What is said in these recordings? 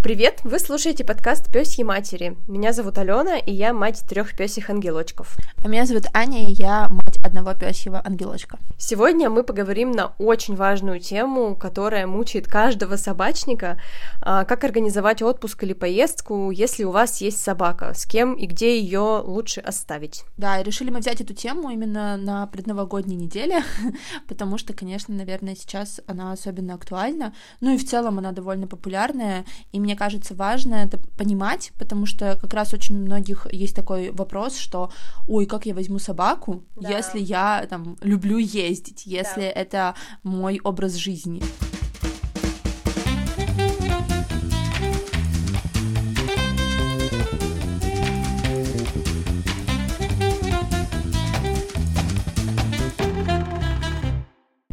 Привет! Вы слушаете подкаст Пёсьи матери. Меня зовут Алена, и я мать трех пёсих ангелочков. А меня зовут Аня, и я мать одного пёсьего ангелочка. Сегодня мы поговорим на очень важную тему, которая мучает каждого собачника. А, как организовать отпуск или поездку, если у вас есть собака? С кем и где ее лучше оставить? Да, и решили мы взять эту тему именно на предновогодней неделе, потому что, конечно, наверное, сейчас она особенно актуальна. Ну и в целом она довольно популярная, и мне кажется, важно это понимать, потому что как раз очень у многих есть такой вопрос, что, ой, как я возьму собаку, да. если я там люблю ездить, если да. это мой образ жизни.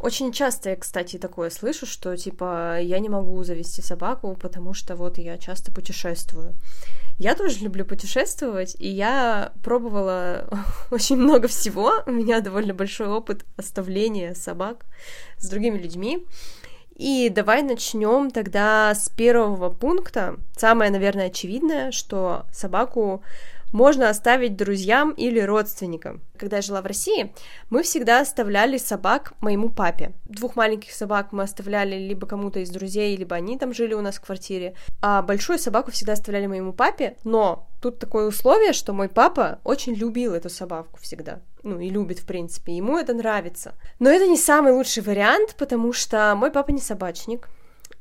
Очень часто я, кстати, такое слышу, что, типа, я не могу завести собаку, потому что вот я часто путешествую. Я тоже люблю путешествовать, и я пробовала очень много всего. У меня довольно большой опыт оставления собак с другими людьми. И давай начнем тогда с первого пункта. Самое, наверное, очевидное, что собаку можно оставить друзьям или родственникам. Когда я жила в России, мы всегда оставляли собак моему папе. Двух маленьких собак мы оставляли либо кому-то из друзей, либо они там жили у нас в квартире. А большую собаку всегда оставляли моему папе, но тут такое условие, что мой папа очень любил эту собаку всегда. Ну, и любит, в принципе, ему это нравится. Но это не самый лучший вариант, потому что мой папа не собачник,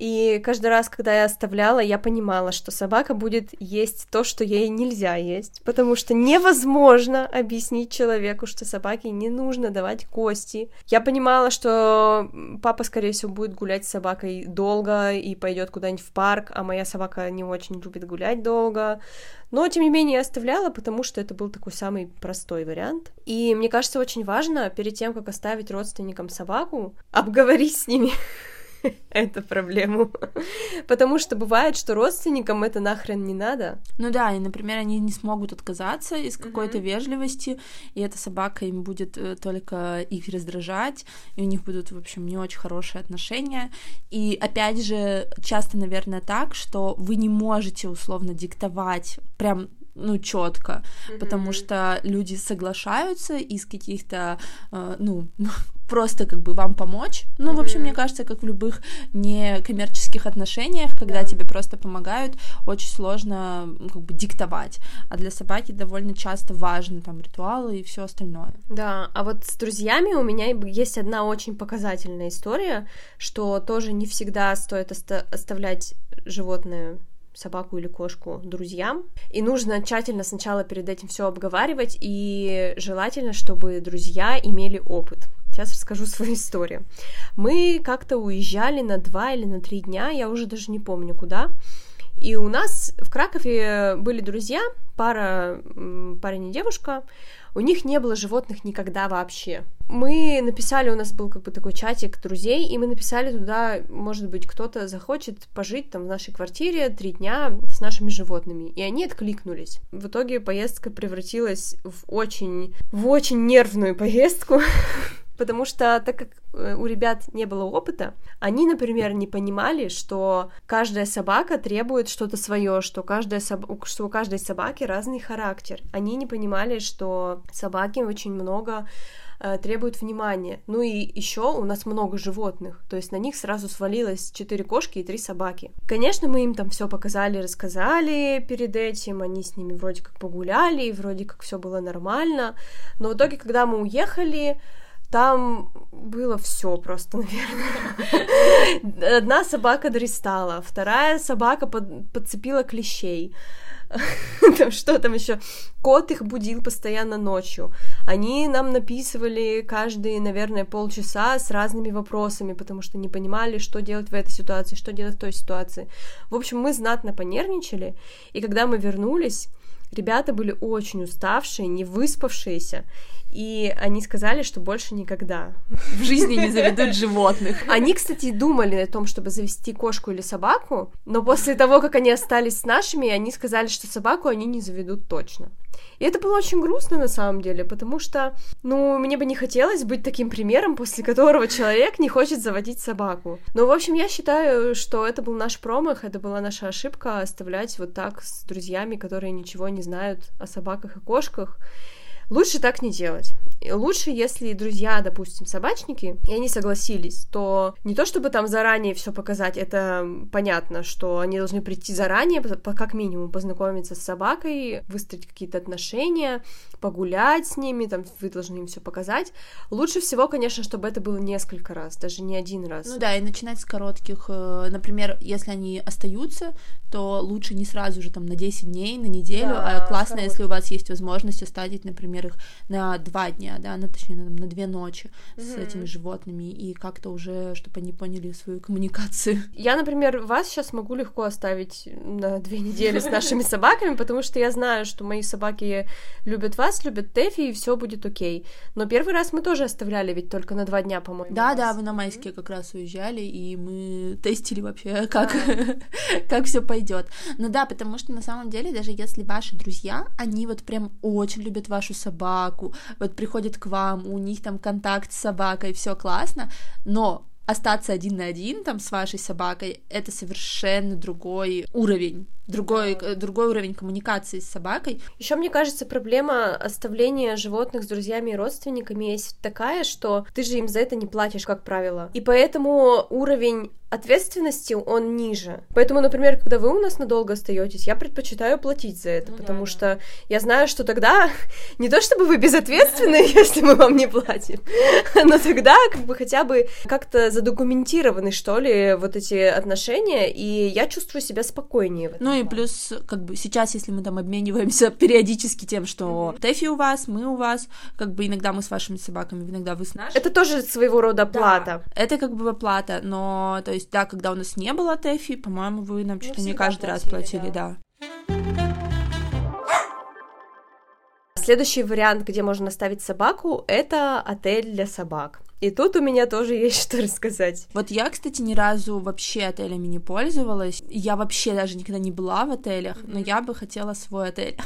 и каждый раз, когда я оставляла, я понимала, что собака будет есть то, что ей нельзя есть, потому что невозможно объяснить человеку, что собаке не нужно давать кости. Я понимала, что папа, скорее всего, будет гулять с собакой долго и пойдет куда-нибудь в парк, а моя собака не очень любит гулять долго. Но, тем не менее, я оставляла, потому что это был такой самый простой вариант. И мне кажется, очень важно перед тем, как оставить родственникам собаку, обговорить с ними эту проблему. Потому что бывает, что родственникам это нахрен не надо. Ну да, и, например, они не смогут отказаться из какой-то mm-hmm. вежливости, и эта собака им будет э, только их раздражать, и у них будут, в общем, не очень хорошие отношения. И опять же, часто, наверное, так, что вы не можете условно диктовать прям ну, четко, mm-hmm. потому что люди соглашаются из каких-то, э, ну, просто как бы вам помочь. Ну, mm-hmm. в общем, мне кажется, как в любых некоммерческих отношениях, когда yeah. тебе просто помогают, очень сложно как бы диктовать. А для собаки довольно часто важны там ритуалы и все остальное. Да, а вот с друзьями у меня есть одна очень показательная история, что тоже не всегда стоит оста- оставлять животное собаку или кошку друзьям. И нужно тщательно сначала перед этим все обговаривать, и желательно, чтобы друзья имели опыт. Сейчас расскажу свою историю. Мы как-то уезжали на два или на три дня, я уже даже не помню куда. И у нас в Кракове были друзья, пара, парень и девушка. У них не было животных никогда вообще. Мы написали, у нас был как бы такой чатик друзей, и мы написали туда, может быть, кто-то захочет пожить там в нашей квартире три дня с нашими животными. И они откликнулись. В итоге поездка превратилась в очень, в очень нервную поездку. Потому что, так как э, у ребят не было опыта, они, например, не понимали, что каждая собака требует что-то свое, что, каждая соб... что у каждой собаки разный характер. Они не понимали, что собаки очень много э, требуют внимания. Ну и еще у нас много животных, то есть на них сразу свалилось четыре кошки и три собаки. Конечно, мы им там все показали, рассказали перед этим, они с ними вроде как погуляли, и вроде как все было нормально, но в итоге, когда мы уехали, там было все просто, наверное. Одна собака дристала, вторая собака под, подцепила клещей. там что там еще? Кот их будил постоянно ночью. Они нам написывали каждые, наверное, полчаса с разными вопросами, потому что не понимали, что делать в этой ситуации, что делать в той ситуации. В общем, мы знатно понервничали, и когда мы вернулись, ребята были очень уставшие, не выспавшиеся, и они сказали, что больше никогда в жизни не заведут животных. Они, кстати, думали о том, чтобы завести кошку или собаку, но после того, как они остались с нашими, они сказали, что собаку они не заведут точно. И это было очень грустно на самом деле, потому что, ну, мне бы не хотелось быть таким примером, после которого человек не хочет заводить собаку. Но, в общем, я считаю, что это был наш промах, это была наша ошибка оставлять вот так с друзьями, которые ничего не знают о собаках и кошках. Лучше так не делать. Лучше, если друзья, допустим, собачники, и они согласились, то не то чтобы там заранее все показать, это понятно, что они должны прийти заранее, как минимум познакомиться с собакой, выстроить какие-то отношения, погулять с ними, там вы должны им все показать. Лучше всего, конечно, чтобы это было несколько раз, даже не один раз. Ну да, и начинать с коротких. Э, например, если они остаются, то лучше не сразу же там на 10 дней, на неделю, да, а классно, коротких. если у вас есть возможность оставить, например, их на два дня, да, на, точнее, на, на две ночи mm-hmm. с этими животными, и как-то уже, чтобы они поняли свою коммуникацию. Я, например, вас сейчас могу легко оставить на две недели с нашими собаками, потому что я знаю, что мои собаки любят вас, любят Тэфи, и все будет окей. Но первый раз мы тоже оставляли ведь только на два дня, по-моему. Да, да, вы на майские как раз уезжали, и мы тестили вообще, как, как все пойдет. Ну да, потому что на самом деле, даже если ваши друзья, они вот прям очень любят вашу собаку, вот приходят к вам, у них там контакт с собакой, все классно, но остаться один на один там с вашей собакой это совершенно другой уровень другой, да. другой уровень коммуникации с собакой. Еще мне кажется, проблема оставления животных с друзьями и родственниками есть такая, что ты же им за это не платишь, как правило. И поэтому уровень ответственности он ниже. Поэтому, например, когда вы у нас надолго остаетесь, я предпочитаю платить за это, ну, потому да, что я знаю, что тогда не то чтобы вы безответственны, если мы вам не платим, но тогда как бы хотя бы как-то задокументированы, что ли, вот эти отношения, и я чувствую себя спокойнее. Ну и плюс, как бы сейчас, если мы там обмениваемся периодически тем, что Тэфи у вас, мы у вас, как бы иногда мы с вашими собаками, иногда вы с нашими. Это тоже своего рода плата. Да, это как бы плата, но, то есть, да, когда у нас не было Тэфи, по-моему, вы нам ли не каждый платили, раз платили, да. да. Следующий вариант, где можно оставить собаку, это отель для собак. И тут у меня тоже есть что рассказать. Вот я, кстати, ни разу вообще отелями не пользовалась. Я вообще даже никогда не была в отелях, но я бы хотела свой отель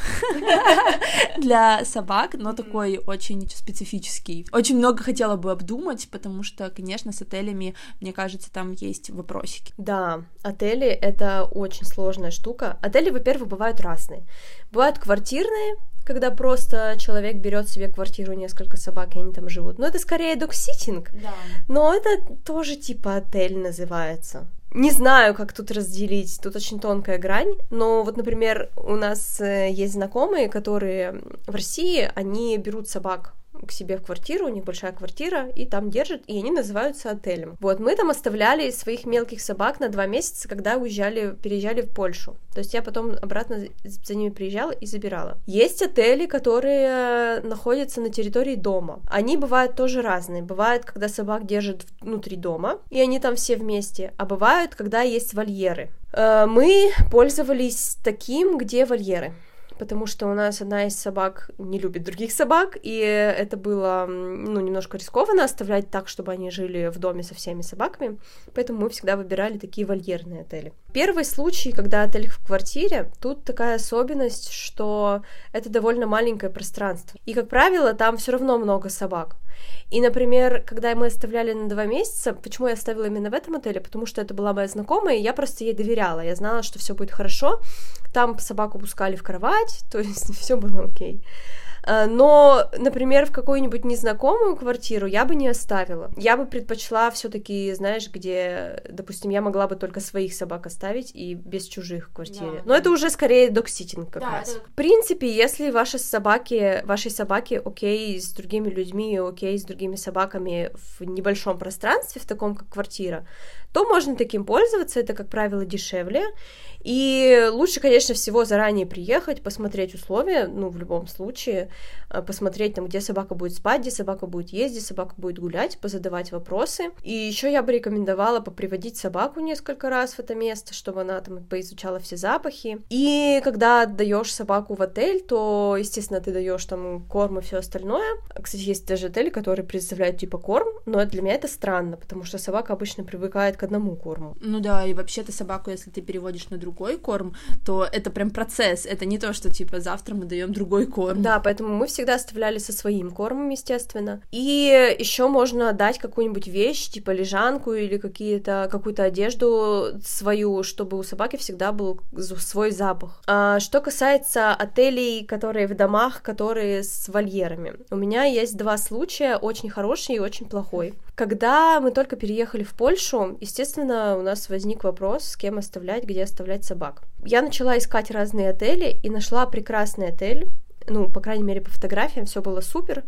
для собак, но такой очень специфический. Очень много хотела бы обдумать, потому что, конечно, с отелями, мне кажется, там есть вопросики. Да, отели — это очень сложная штука. Отели, во-первых, бывают разные. Бывают квартирные, когда просто человек берет себе квартиру, несколько собак, и они там живут. Но это скорее докситинг. Да. Но это тоже типа отель называется. Не знаю, как тут разделить, тут очень тонкая грань, но вот, например, у нас э, есть знакомые, которые в России, они берут собак к себе в квартиру, у них большая квартира, и там держат, и они называются отелем. Вот, мы там оставляли своих мелких собак на два месяца, когда уезжали, переезжали в Польшу. То есть я потом обратно за ними приезжала и забирала. Есть отели, которые находятся на территории дома. Они бывают тоже разные. Бывает, когда собак держат внутри дома, и они там все вместе, а бывают, когда есть вольеры. Э, мы пользовались таким, где вольеры потому что у нас одна из собак не любит других собак, и это было, ну, немножко рискованно оставлять так, чтобы они жили в доме со всеми собаками, поэтому мы всегда выбирали такие вольерные отели. Первый случай, когда отель в квартире, тут такая особенность, что это довольно маленькое пространство, и, как правило, там все равно много собак. И, например, когда мы оставляли на два месяца, почему я оставила именно в этом отеле? Потому что это была моя знакомая, и я просто ей доверяла. Я знала, что все будет хорошо. Там собаку пускали в кровать, то есть все было окей. Э, но, например, в какую-нибудь незнакомую квартиру я бы не оставила. Я бы предпочла все-таки, знаешь, где, допустим, я могла бы только своих собак оставить и без чужих в квартире. Да, Но это уже скорее докситинг как да, раз. Это... В принципе, если ваши собаки, вашей собаки окей с другими людьми, окей с другими собаками в небольшом пространстве, в таком как квартира, то можно таким пользоваться. Это, как правило, дешевле. И лучше, конечно, всего заранее приехать, посмотреть условия, ну, в любом случае, э, посмотреть там, где собака будет спать, где собака будет ездить, собака будет гулять, позадавать вопросы. И еще я бы рекомендовала поприводить собаку несколько раз в это место, чтобы она там поизучала все запахи. И когда отдаешь собаку в отель, то, естественно, ты даешь там корм и все остальное. Кстати, есть даже отели, которые предоставляют типа корм, но для меня это странно, потому что собака обычно привыкает к одному корму. Ну да, и вообще-то собаку, если ты переводишь на другой корм, то это прям процесс, это не то, что типа завтра мы даем другой корм. Да, поэтому мы всегда оставляли со своим кормом, естественно. И еще можно дать какую-нибудь вещь, типа лежанку или какие-то какую-то одежду свою, чтобы у собаки всегда был свой запах. А, что касается отелей, которые в домах, которые с вольерами, у меня есть два случая, очень хороший и очень плохой. Когда мы только переехали в Польшу, естественно, у нас возник вопрос, с кем оставлять, где оставлять собак. Я начала искать разные отели и нашла прекрасный отель, ну, по крайней мере, по фотографиям все было супер.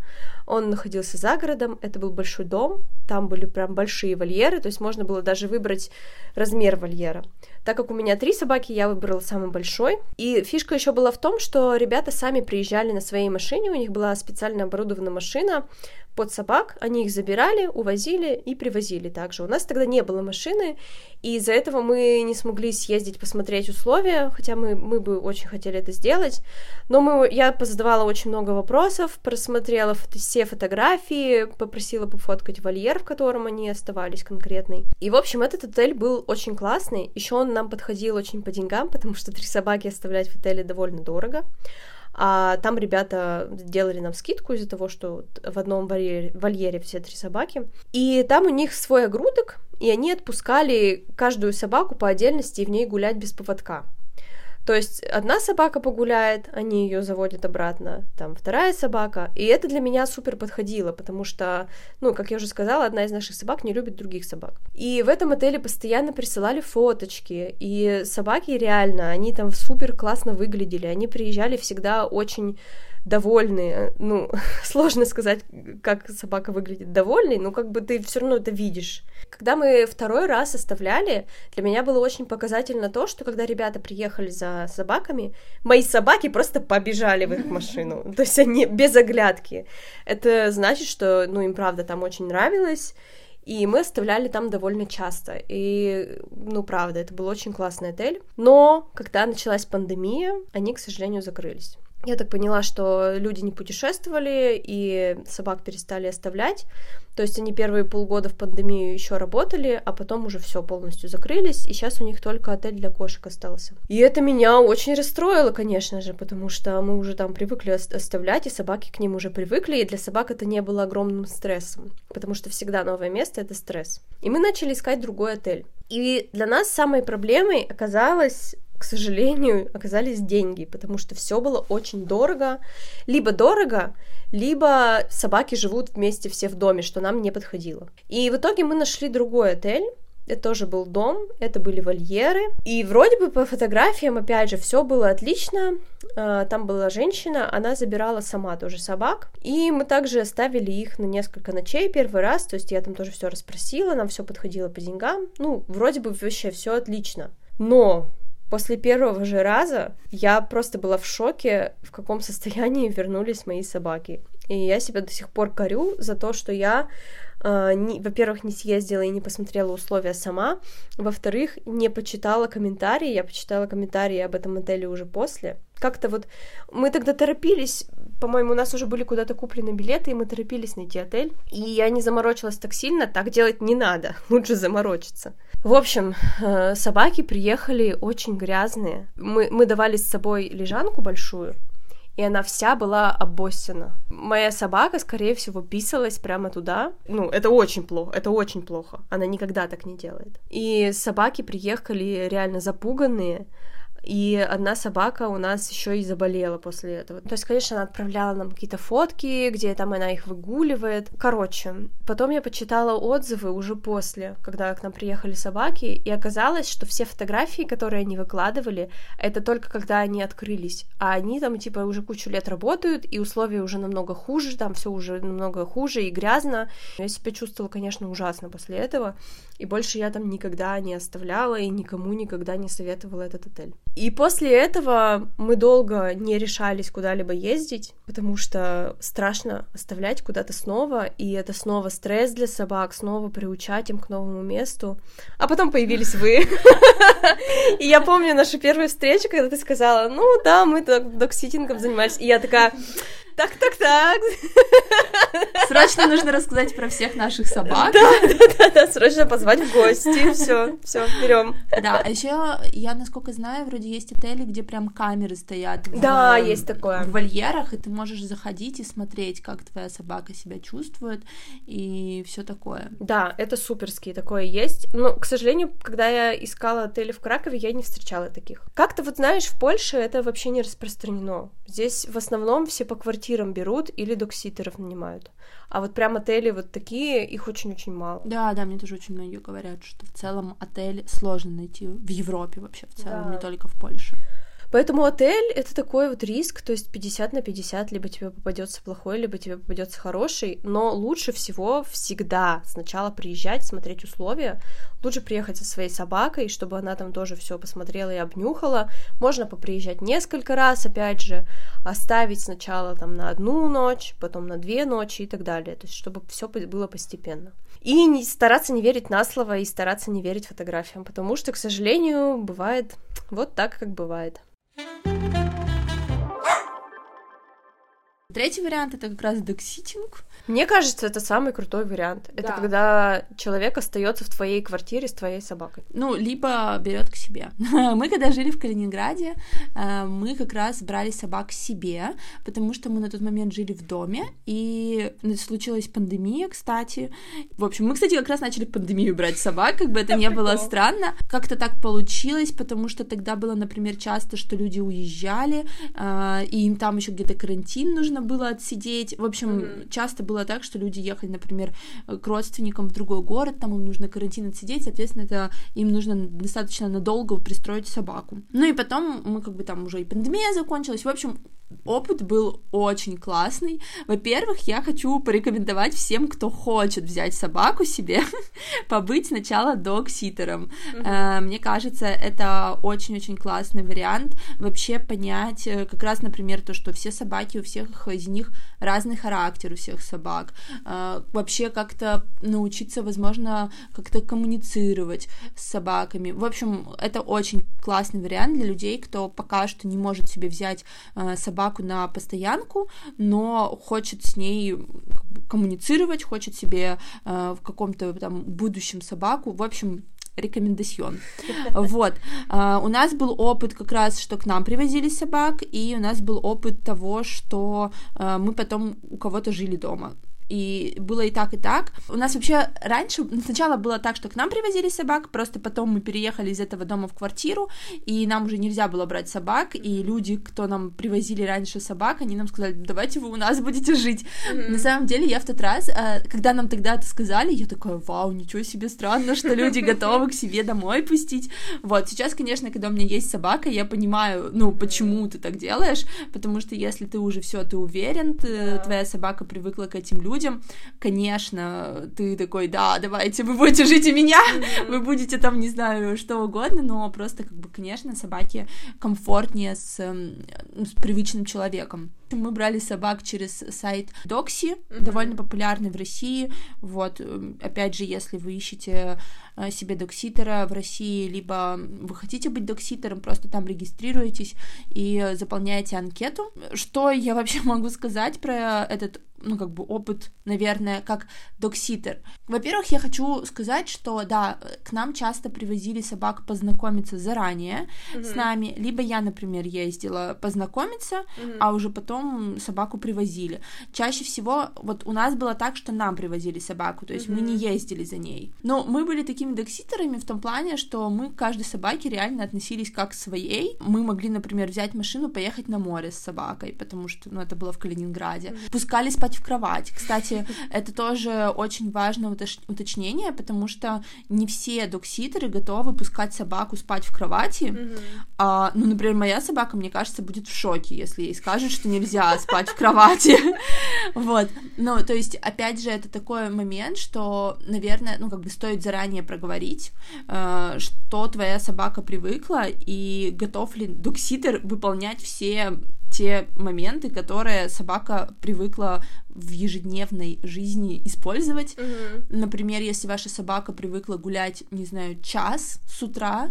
Он находился за городом, это был большой дом, там были прям большие вольеры, то есть можно было даже выбрать размер вольера. Так как у меня три собаки, я выбрала самый большой. И фишка еще была в том, что ребята сами приезжали на своей машине, у них была специально оборудована машина, под собак, они их забирали, увозили и привозили также. У нас тогда не было машины, и из-за этого мы не смогли съездить посмотреть условия, хотя мы, мы бы очень хотели это сделать. Но мы, я позадавала очень много вопросов, просмотрела фото, все фотографии, попросила пофоткать вольер, в котором они оставались конкретный. И, в общем, этот отель был очень классный. Еще он нам подходил очень по деньгам, потому что три собаки оставлять в отеле довольно дорого. А там ребята делали нам скидку из-за того, что в одном вольере, вольере все три собаки. И там у них свой огрудок, и они отпускали каждую собаку по отдельности и в ней гулять без поводка. То есть одна собака погуляет, они ее заводят обратно, там вторая собака, и это для меня супер подходило, потому что, ну, как я уже сказала, одна из наших собак не любит других собак. И в этом отеле постоянно присылали фоточки, и собаки реально, они там супер классно выглядели, они приезжали всегда очень довольные. Ну, сложно сказать, как собака выглядит довольной, но как бы ты все равно это видишь. Когда мы второй раз оставляли, для меня было очень показательно то, что когда ребята приехали за собаками, мои собаки просто побежали в их машину. То есть они без оглядки. Это значит, что, ну, им правда там очень нравилось. И мы оставляли там довольно часто. И, ну, правда, это был очень классный отель. Но когда началась пандемия, они, к сожалению, закрылись. Я так поняла, что люди не путешествовали и собак перестали оставлять. То есть они первые полгода в пандемию еще работали, а потом уже все полностью закрылись, и сейчас у них только отель для кошек остался. И это меня очень расстроило, конечно же, потому что мы уже там привыкли оставлять, и собаки к ним уже привыкли, и для собак это не было огромным стрессом, потому что всегда новое место — это стресс. И мы начали искать другой отель. И для нас самой проблемой оказалось к сожалению, оказались деньги, потому что все было очень дорого. Либо дорого, либо собаки живут вместе все в доме, что нам не подходило. И в итоге мы нашли другой отель, это тоже был дом, это были вольеры. И вроде бы по фотографиям, опять же, все было отлично. А, там была женщина, она забирала сама тоже собак. И мы также оставили их на несколько ночей первый раз. То есть я там тоже все расспросила, нам все подходило по деньгам. Ну, вроде бы вообще все отлично. Но После первого же раза я просто была в шоке, в каком состоянии вернулись мои собаки. И я себя до сих пор корю за то, что я, э, не, во-первых, не съездила и не посмотрела условия сама, во-вторых, не почитала комментарии, я почитала комментарии об этом отеле уже после. Как-то вот мы тогда торопились, по-моему, у нас уже были куда-то куплены билеты, и мы торопились найти отель. И я не заморочилась так сильно, так делать не надо, лучше заморочиться. В общем, э, собаки приехали очень грязные. Мы, мы давали с собой лежанку большую, и она вся была обоссана. Моя собака, скорее всего, писалась прямо туда. Ну, это очень плохо, это очень плохо. Она никогда так не делает. И собаки приехали реально запуганные, и одна собака у нас еще и заболела после этого. То есть, конечно, она отправляла нам какие-то фотки, где там она их выгуливает. Короче, потом я почитала отзывы уже после, когда к нам приехали собаки, и оказалось, что все фотографии, которые они выкладывали, это только когда они открылись. А они там, типа, уже кучу лет работают, и условия уже намного хуже, там все уже намного хуже и грязно. Я себя чувствовала, конечно, ужасно после этого, и больше я там никогда не оставляла и никому никогда не советовала этот отель. И после этого мы долго не решались куда-либо ездить, потому что страшно оставлять куда-то снова, и это снова стресс для собак, снова приучать им к новому месту. А потом появились вы. И я помню нашу первую встречу, когда ты сказала, ну да, мы докситингом занимались, и я такая, Так, так, так. Срочно нужно рассказать про всех наших собак. Да, да, да, срочно позвать в гости. Все, все, берем. Да, а еще я, насколько знаю, вроде есть отели, где прям камеры стоят. Да, есть такое. В вольерах, и ты можешь заходить и смотреть, как твоя собака себя чувствует и все такое. Да, это суперские, такое есть. Но, к сожалению, когда я искала отели в Кракове, я не встречала таких. Как-то вот знаешь, в Польше это вообще не распространено. Здесь в основном все по квартирам берут или докситеров нанимают. А вот прям отели вот такие, их очень-очень мало. Да, да, мне тоже очень многие говорят, что в целом отель сложно найти в Европе вообще в целом, Да. не только в Польше. Поэтому отель — это такой вот риск, то есть 50 на 50, либо тебе попадется плохой, либо тебе попадется хороший, но лучше всего всегда сначала приезжать, смотреть условия, лучше приехать со своей собакой, чтобы она там тоже все посмотрела и обнюхала, можно поприезжать несколько раз, опять же, оставить сначала там на одну ночь, потом на две ночи и так далее, то есть чтобы все было постепенно. И не, стараться не верить на слово и стараться не верить фотографиям, потому что, к сожалению, бывает вот так, как бывает. Música Третий вариант это как раз докситинг. Мне кажется, это самый крутой вариант. Это Да. когда человек остается в твоей квартире с твоей собакой. Ну, либо берет к себе. Мы когда жили в Калининграде, э, мы как раз брали собак к себе, потому что мы на тот момент жили в доме, и случилась пандемия, кстати. В общем, мы, кстати, как раз начали пандемию брать собак, как бы это не было странно. Как-то так получилось, потому что тогда было, например, часто, что люди уезжали, э, и им там еще где-то карантин нужно было отсидеть. В общем, Мгм. часто было так, что люди ехали, например, к родственникам в другой город, там им нужно карантин отсидеть, соответственно, это им нужно достаточно надолго пристроить собаку. Ну и потом мы как бы там уже и пандемия закончилась. В общем, опыт был очень классный. Во-первых, я хочу порекомендовать всем, кто хочет взять собаку себе, побыть сначала док-ситером. Э, Мне кажется, это очень-очень классный вариант вообще понять э, как раз, например, то, что все собаки, у всех из них разный характер у всех собак. Э, Вообще как-то научиться, возможно, как-то коммуницировать с собаками. В общем, это очень классный вариант для людей, кто пока что не может себе взять э, собаку на постоянку, но хочет с ней коммуницировать, хочет себе э, в каком-то там будущем собаку. В общем, рекомендацион. Вот. А, У нас был опыт как раз, что к нам привозили собак, и у нас был опыт того, что а, мы потом у кого-то жили дома. И было и так, и так. У нас вообще раньше, сначала было так, что к нам привозили собак, просто потом мы переехали из этого дома в квартиру, и нам уже нельзя было брать собак, и люди, кто нам привозили раньше собак, они нам сказали, давайте вы у нас будете жить. На самом деле, я в тот раз, э, когда нам тогда это сказали, я такая, вау, ничего себе странно, что люди готовы к себе домой пустить. Вот, сейчас, конечно, когда у меня есть собака, я понимаю, ну, почему ты так делаешь, потому что если ты уже все, ты уверен, ты- твоя собака привыкла к этим людям, конечно, ты такой, да, давайте, вы будете жить у меня, вы будете там, не знаю, что угодно, но просто, как бы, конечно, собаке комфортнее с, эм, с привычным человеком. Мы брали собак через сайт Докси, Мгм. довольно популярный в России. Вот, эм, опять же, если вы ищете э, себе докситера в России, либо вы хотите быть докситером, просто там регистрируетесь и заполняете анкету. Что я вообще могу сказать про этот ну, как бы опыт, наверное, как докситер. Во-первых, я хочу сказать, что, да, к нам часто привозили собак познакомиться заранее с нами, либо я, например, ездила познакомиться, а уже потом собаку привозили. Чаще всего вот у нас было так, что нам привозили собаку, то есть мы не ездили за ней. Но мы были такими докситерами в том плане, что мы к каждой собаке реально относились как к своей. Мы могли, например, взять машину, поехать на море с собакой, потому что, ну, это было в Калининграде. Пускали спать в кровать. Кстати, это тоже очень важное уточ- уточнение, потому что не все докситеры готовы пускать собаку спать в кровати, а, ну, например, моя собака, мне кажется, будет в шоке, если ей скажут, что нельзя спать в кровати. Вот. Ну, то есть, опять же, это такой момент, что, наверное, ну, как бы стоит заранее проговорить, э, что твоя собака привыкла и готов ли докситер выполнять все те моменты, которые собака привыкла в ежедневной жизни использовать. Например, если ваша собака привыкла гулять, не знаю, час с утра,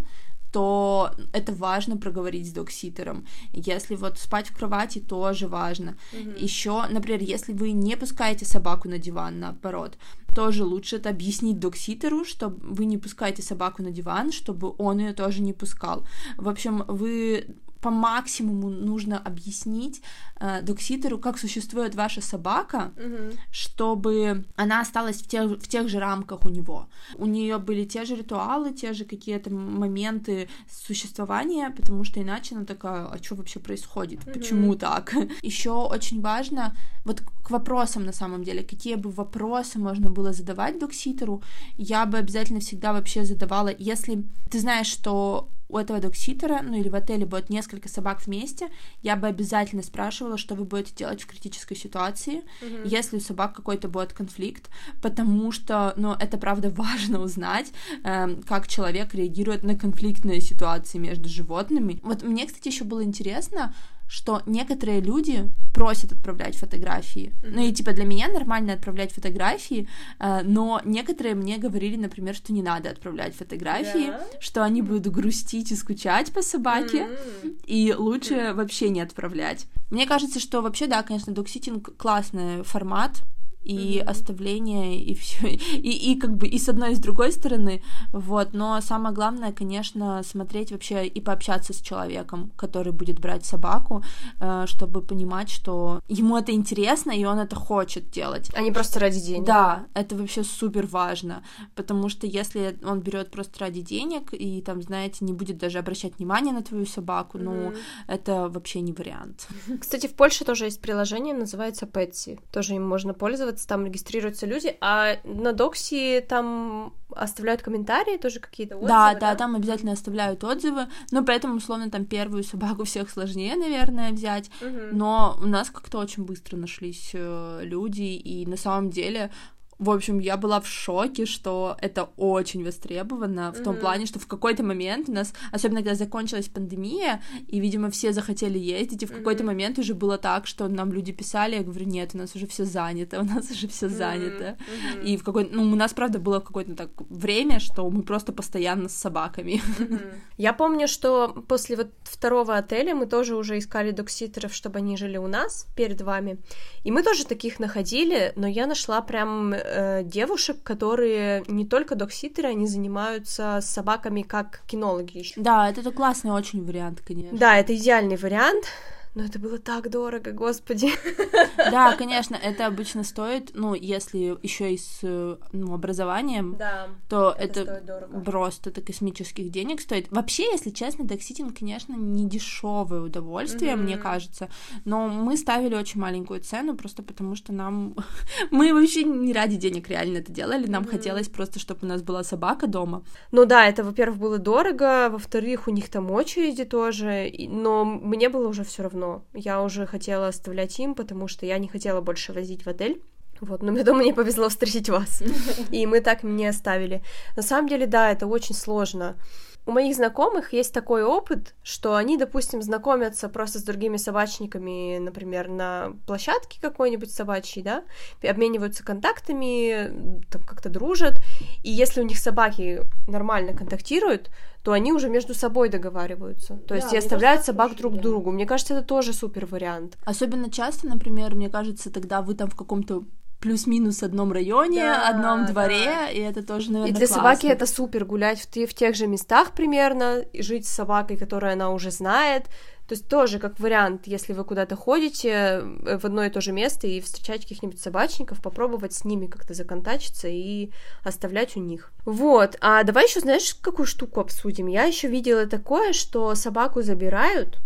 то это важно проговорить с докситером. Если вот спать в кровати, тоже важно. Mm-hmm. Еще, например, если вы не пускаете собаку на диван, наоборот, тоже лучше это объяснить докситеру, что вы не пускаете собаку на диван, чтобы он ее тоже не пускал. В общем, вы по максимуму нужно объяснить э, докситеру, как существует ваша собака, угу. чтобы она осталась в тех, в тех же рамках у него. У нее были те же ритуалы, те же какие-то моменты существования, потому что иначе она такая, а что вообще происходит? Угу. Почему так? Еще очень важно, вот к вопросам на самом деле, какие бы вопросы можно было задавать докситеру, я бы обязательно всегда вообще задавала, если ты знаешь, что у этого докситера, ну или в отеле будет несколько собак вместе, я бы обязательно спрашивала, что вы будете делать в критической ситуации, mm-hmm. если у собак какой-то будет конфликт, потому что, ну, это правда важно узнать, э, как человек реагирует на конфликтные ситуации между животными. Вот мне, кстати, еще было интересно, что некоторые люди просят отправлять фотографии. Mm-hmm. Ну и типа для меня нормально отправлять фотографии, э, но некоторые мне говорили, например, что не надо отправлять фотографии, yeah. что они будут грустить и скучать по собаке, mm-hmm. и лучше mm-hmm. вообще не отправлять. Мне кажется, что вообще, да, конечно, докситинг классный формат, и mm-hmm. оставление, и все, и, и как бы и с одной, и с другой стороны, вот, но самое главное, конечно, смотреть вообще и пообщаться с человеком, который будет брать собаку, э, чтобы понимать, что ему это интересно, и он это хочет делать. А не просто ради денег. Да, это вообще супер важно, потому что если он берет просто ради денег и там, знаете, не будет даже обращать внимание на твою собаку, mm-hmm. ну, это вообще не вариант. Кстати, в Польше тоже есть приложение, называется Petsy, тоже им можно пользоваться, пользоваться, там регистрируются люди, а на Докси там оставляют комментарии, тоже какие-то отзывы. Да, да, да, там обязательно оставляют отзывы, но поэтому, условно, там первую собаку всех сложнее, наверное, взять, угу. но у нас как-то очень быстро нашлись э, люди, и на самом деле в общем, я была в шоке, что это очень востребовано, в том mm-hmm. плане, что в какой-то момент у нас, особенно когда закончилась пандемия, и, видимо, все захотели ездить, и в какой-то mm-hmm. момент уже было так, что нам люди писали, я говорю, нет, у нас уже все занято, у нас уже все занято. Mm-hmm. И в какой ну, у нас, правда, было какое-то так время, что мы просто постоянно с собаками. Mm-hmm. Я помню, что после вот второго отеля мы тоже уже искали докситеров, чтобы они жили у нас перед вами, и мы тоже таких находили, но я нашла прям э, девушек, которые не только докситеры, они занимаются с собаками как кинологи еще. Да, это классный очень вариант, конечно. Да, это идеальный вариант. Но это было так дорого, господи. Да, конечно, это обычно стоит, ну, если еще и с ну, образованием, да, то это, это просто это космических денег стоит. Вообще, если честно, докситинг, конечно, не дешевое удовольствие, mm-hmm. мне кажется, но мы ставили очень маленькую цену, просто потому что нам... мы вообще не ради денег реально это делали, нам mm-hmm. хотелось просто, чтобы у нас была собака дома. Ну да, это, во-первых, было дорого, во-вторых, у них там очереди тоже, но мне было уже все равно я уже хотела оставлять им, потому что я не хотела больше возить в отель. Вот, но мне дома не повезло встретить вас. И мы так не оставили. На самом деле, да, это очень сложно. У моих знакомых есть такой опыт, что они, допустим, знакомятся просто с другими собачниками, например, на площадке какой-нибудь собачьей, да, обмениваются контактами, там как-то дружат, и если у них собаки нормально контактируют, то они уже между собой договариваются. То да, есть и оставляют собак друг да. другу. Мне кажется, это тоже супер вариант. Особенно часто, например, мне кажется, тогда вы там в каком-то плюс-минус одном районе, да, одном дворе, да. и это тоже, наверное, И для классно. собаки это супер, гулять в, в тех же местах примерно, и жить с собакой, которую она уже знает, то есть тоже как вариант, если вы куда-то ходите э, в одно и то же место и встречаете каких-нибудь собачников, попробовать с ними как-то законтачиться и оставлять у них. Вот, а давай еще знаешь, какую штуку обсудим? Я еще видела такое, что собаку забирают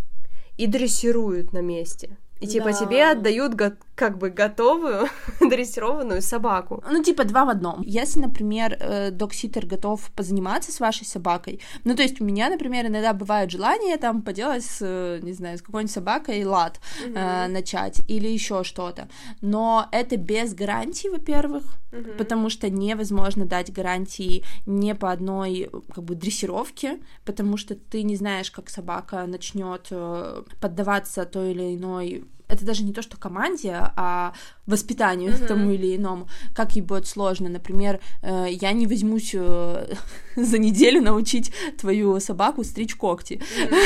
и дрессируют на месте. И типа да. тебе отдают как бы готовую дрессированную собаку. Ну, типа два в одном. Если, например, э, докситер готов позаниматься с вашей собакой, ну, то есть у меня, например, иногда бывает желание там поделать с, не знаю, с какой-нибудь собакой лад mm-hmm. э, начать или еще что-то. Но это без гарантии, во-первых, mm-hmm. потому что невозможно дать гарантии не по одной как бы дрессировке, потому что ты не знаешь, как собака начнет э, поддаваться той или иной это даже не то, что команде, а воспитанию mm-hmm. тому или иному, как ей будет сложно. Например, э, я не возьмусь э, за неделю научить твою собаку стричь когти,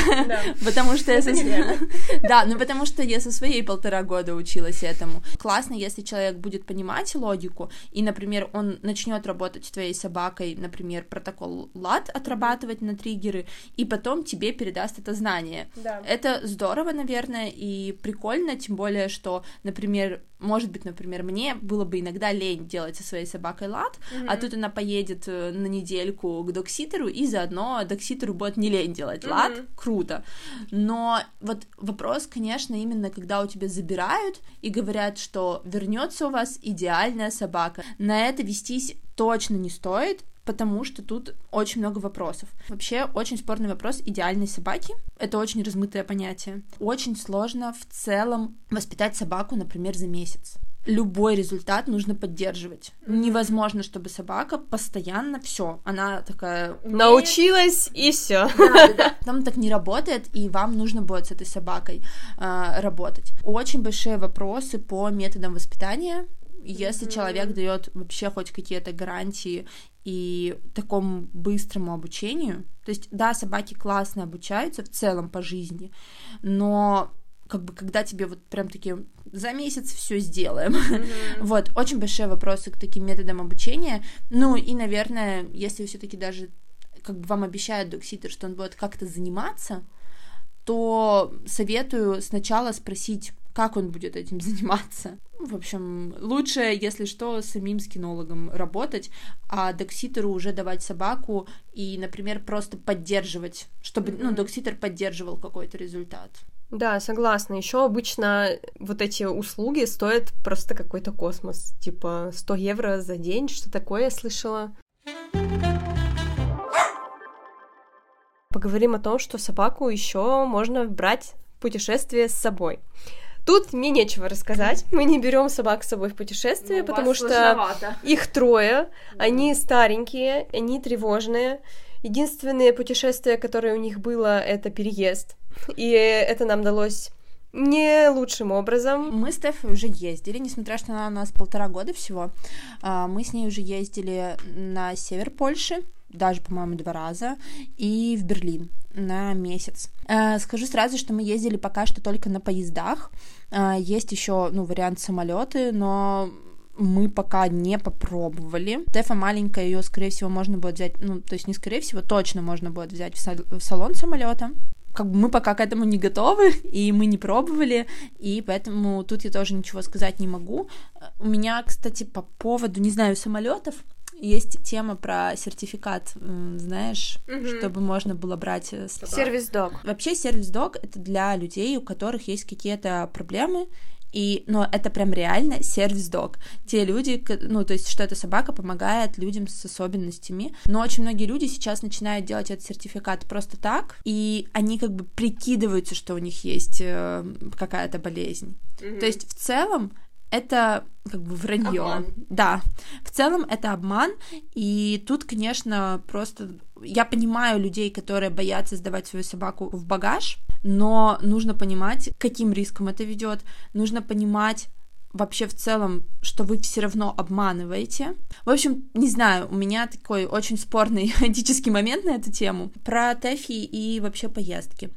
потому что я со... да, ну потому что я со своей полтора года училась этому. Классно, если человек будет понимать логику и, например, он начнет работать с твоей собакой, например, протокол лад отрабатывать на триггеры, и потом тебе передаст это знание. Да. Это здорово, наверное, и прикольно, тем более, что, например, может быть, например, мне было бы иногда лень делать со своей собакой лад, mm-hmm. а тут она поедет э, на недельку к докситеру, и заодно докситеру будет не лень делать mm-hmm. лад, круто. Но вот вопрос, конечно, именно когда у тебя забирают и говорят, что вернется у вас идеальная собака. На это вестись точно не стоит, потому что тут очень много вопросов. Вообще, очень спорный вопрос идеальной собаки. Это очень размытое понятие. Очень сложно в целом воспитать собаку, например, за месяц любой результат нужно поддерживать. Невозможно, чтобы собака постоянно все, она такая умеет. научилась и все. Да, да, Там так не работает, и вам нужно будет с этой собакой э, работать. Очень большие вопросы по методам воспитания. Если mm-hmm. человек дает вообще хоть какие-то гарантии и такому быстрому обучению. То есть, да, собаки классно обучаются в целом по жизни, но как бы когда тебе вот прям такие за месяц все сделаем. Mm-hmm. вот, очень большие вопросы к таким методам обучения. Ну и, наверное, если все-таки даже как бы вам обещают докситер, что он будет как-то заниматься, то советую сначала спросить, как он будет этим заниматься. В общем, лучше, если что, самим с кинологом работать, а докситеру уже давать собаку и, например, просто поддерживать, чтобы, mm-hmm. ну, докситер поддерживал какой-то результат. Да, согласна. Еще обычно вот эти услуги стоят просто какой-то космос. Типа 100 евро за день, что такое я слышала. Поговорим о том, что собаку еще можно брать в путешествие с собой. Тут мне нечего рассказать. Мы не берем собак с собой в путешествие, ну, потому что сложновато. их трое, они старенькие, они тревожные. Единственное путешествие, которое у них было, это переезд. И это нам далось не лучшим образом. Мы с Стефой уже ездили, несмотря что она у нас полтора года всего. А, мы с ней уже ездили на север Польши, даже, по-моему, два раза, и в Берлин на месяц. Э, скажу сразу, что мы ездили пока что только на поездах. Э, есть еще, ну, вариант самолеты, но мы пока не попробовали. Тефа маленькая, ее, скорее всего, можно будет взять, ну, то есть не скорее всего, точно можно будет взять в, в салон самолета. Как бы мы пока к этому не готовы, и мы не пробовали, и поэтому тут я тоже ничего сказать не могу. У меня, кстати, по поводу, не знаю, самолетов, есть тема про сертификат, знаешь, угу. чтобы можно было брать э, сервис-дог. Вообще сервис-дог это для людей, у которых есть какие-то проблемы, и, но это прям реально сервис-дог. Те люди, ну, то есть, что эта собака помогает людям с особенностями. Но очень многие люди сейчас начинают делать этот сертификат просто так, и они как бы прикидываются, что у них есть э, какая-то болезнь. Mm-hmm. То есть, в целом, это как бы вранье. Да. В целом это обман. И тут, конечно, просто я понимаю людей, которые боятся сдавать свою собаку в багаж, но нужно понимать, каким риском это ведет. Нужно понимать, вообще в целом, что вы все равно обманываете. В общем, не знаю, у меня такой очень спорный этический момент на эту тему про Тэфи и вообще поездки.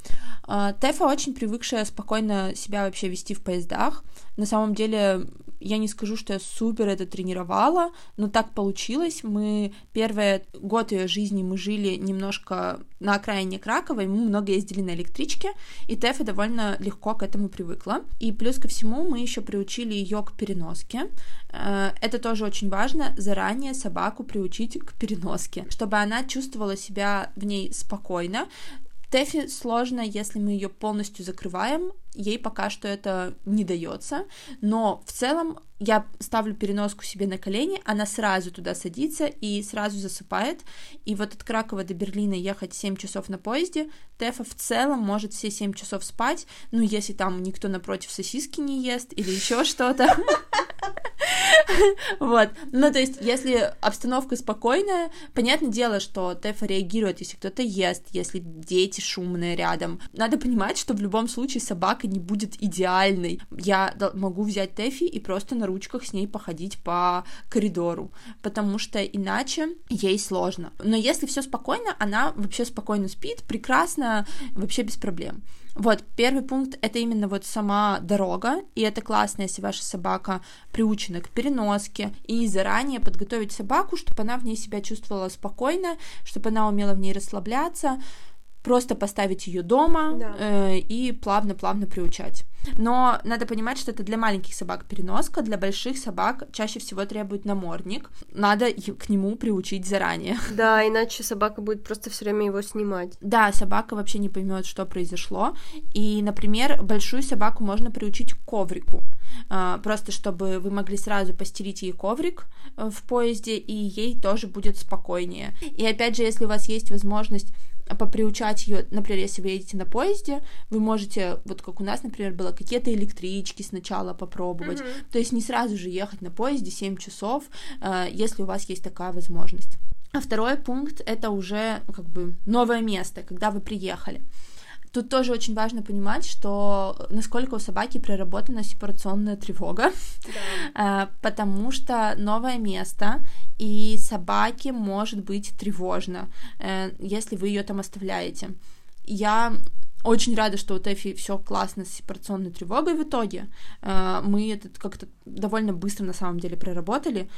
А, Тэфа очень привыкшая спокойно себя вообще вести в поездах. На самом деле, я не скажу, что я супер это тренировала, но так получилось. Мы первый год ее жизни мы жили немножко на окраине Кракова, и мы много ездили на электричке, и Тэфа довольно легко к этому привыкла. И плюс ко всему мы еще приучили ее к переноске. Э, это тоже очень важно, заранее собаку приучить к переноске, чтобы она чувствовала себя в ней спокойно, Тэфи сложно, если мы ее полностью закрываем, ей пока что это не дается, но в целом я ставлю переноску себе на колени, она сразу туда садится и сразу засыпает, и вот от Кракова до Берлина ехать 7 часов на поезде, Тэфа в целом может все 7 часов спать, ну, если там никто напротив сосиски не ест или еще что-то. Вот. Ну, то есть, если обстановка спокойная, понятное дело, что Тефа реагирует, если кто-то ест, если дети шумные рядом. Надо понимать, что в любом случае собака не будет идеальной. Я могу взять Тэфи и просто на ручках с ней походить по коридору, потому что иначе ей сложно. Но если все спокойно, она вообще спокойно спит, прекрасно, вообще без проблем. Вот, первый пункт — это именно вот сама дорога, и это классно, если ваша собака приучена к переноске, и заранее подготовить собаку, чтобы она в ней себя чувствовала спокойно, чтобы она умела в ней расслабляться, просто поставить ее дома да. э, и плавно-плавно приучать. Но надо понимать, что это для маленьких собак переноска, для больших собак чаще всего требует намордник. Надо к нему приучить заранее. Да, иначе собака будет просто все время его снимать. Да, собака вообще не поймет, что произошло. И, например, большую собаку можно приучить к коврику. А, просто чтобы вы могли сразу постелить ей коврик э, в поезде, и ей тоже будет спокойнее. И опять же, если у вас есть возможность поприучать ее, например, если вы едете на поезде, вы можете, вот как у нас, например, было какие-то электрички сначала попробовать, mm-hmm. то есть не сразу же ехать на поезде 7 часов, э, если у вас есть такая возможность. А второй пункт это уже как бы новое место, когда вы приехали. Тут тоже очень важно понимать, что насколько у собаки проработана сепарационная тревога, да. Э, потому что новое место, и собаке может быть тревожно, э, если вы ее там оставляете. Я очень рада, что у Тэфи все классно с сепарационной тревогой в итоге. Э, мы это как-то довольно быстро на самом деле проработали.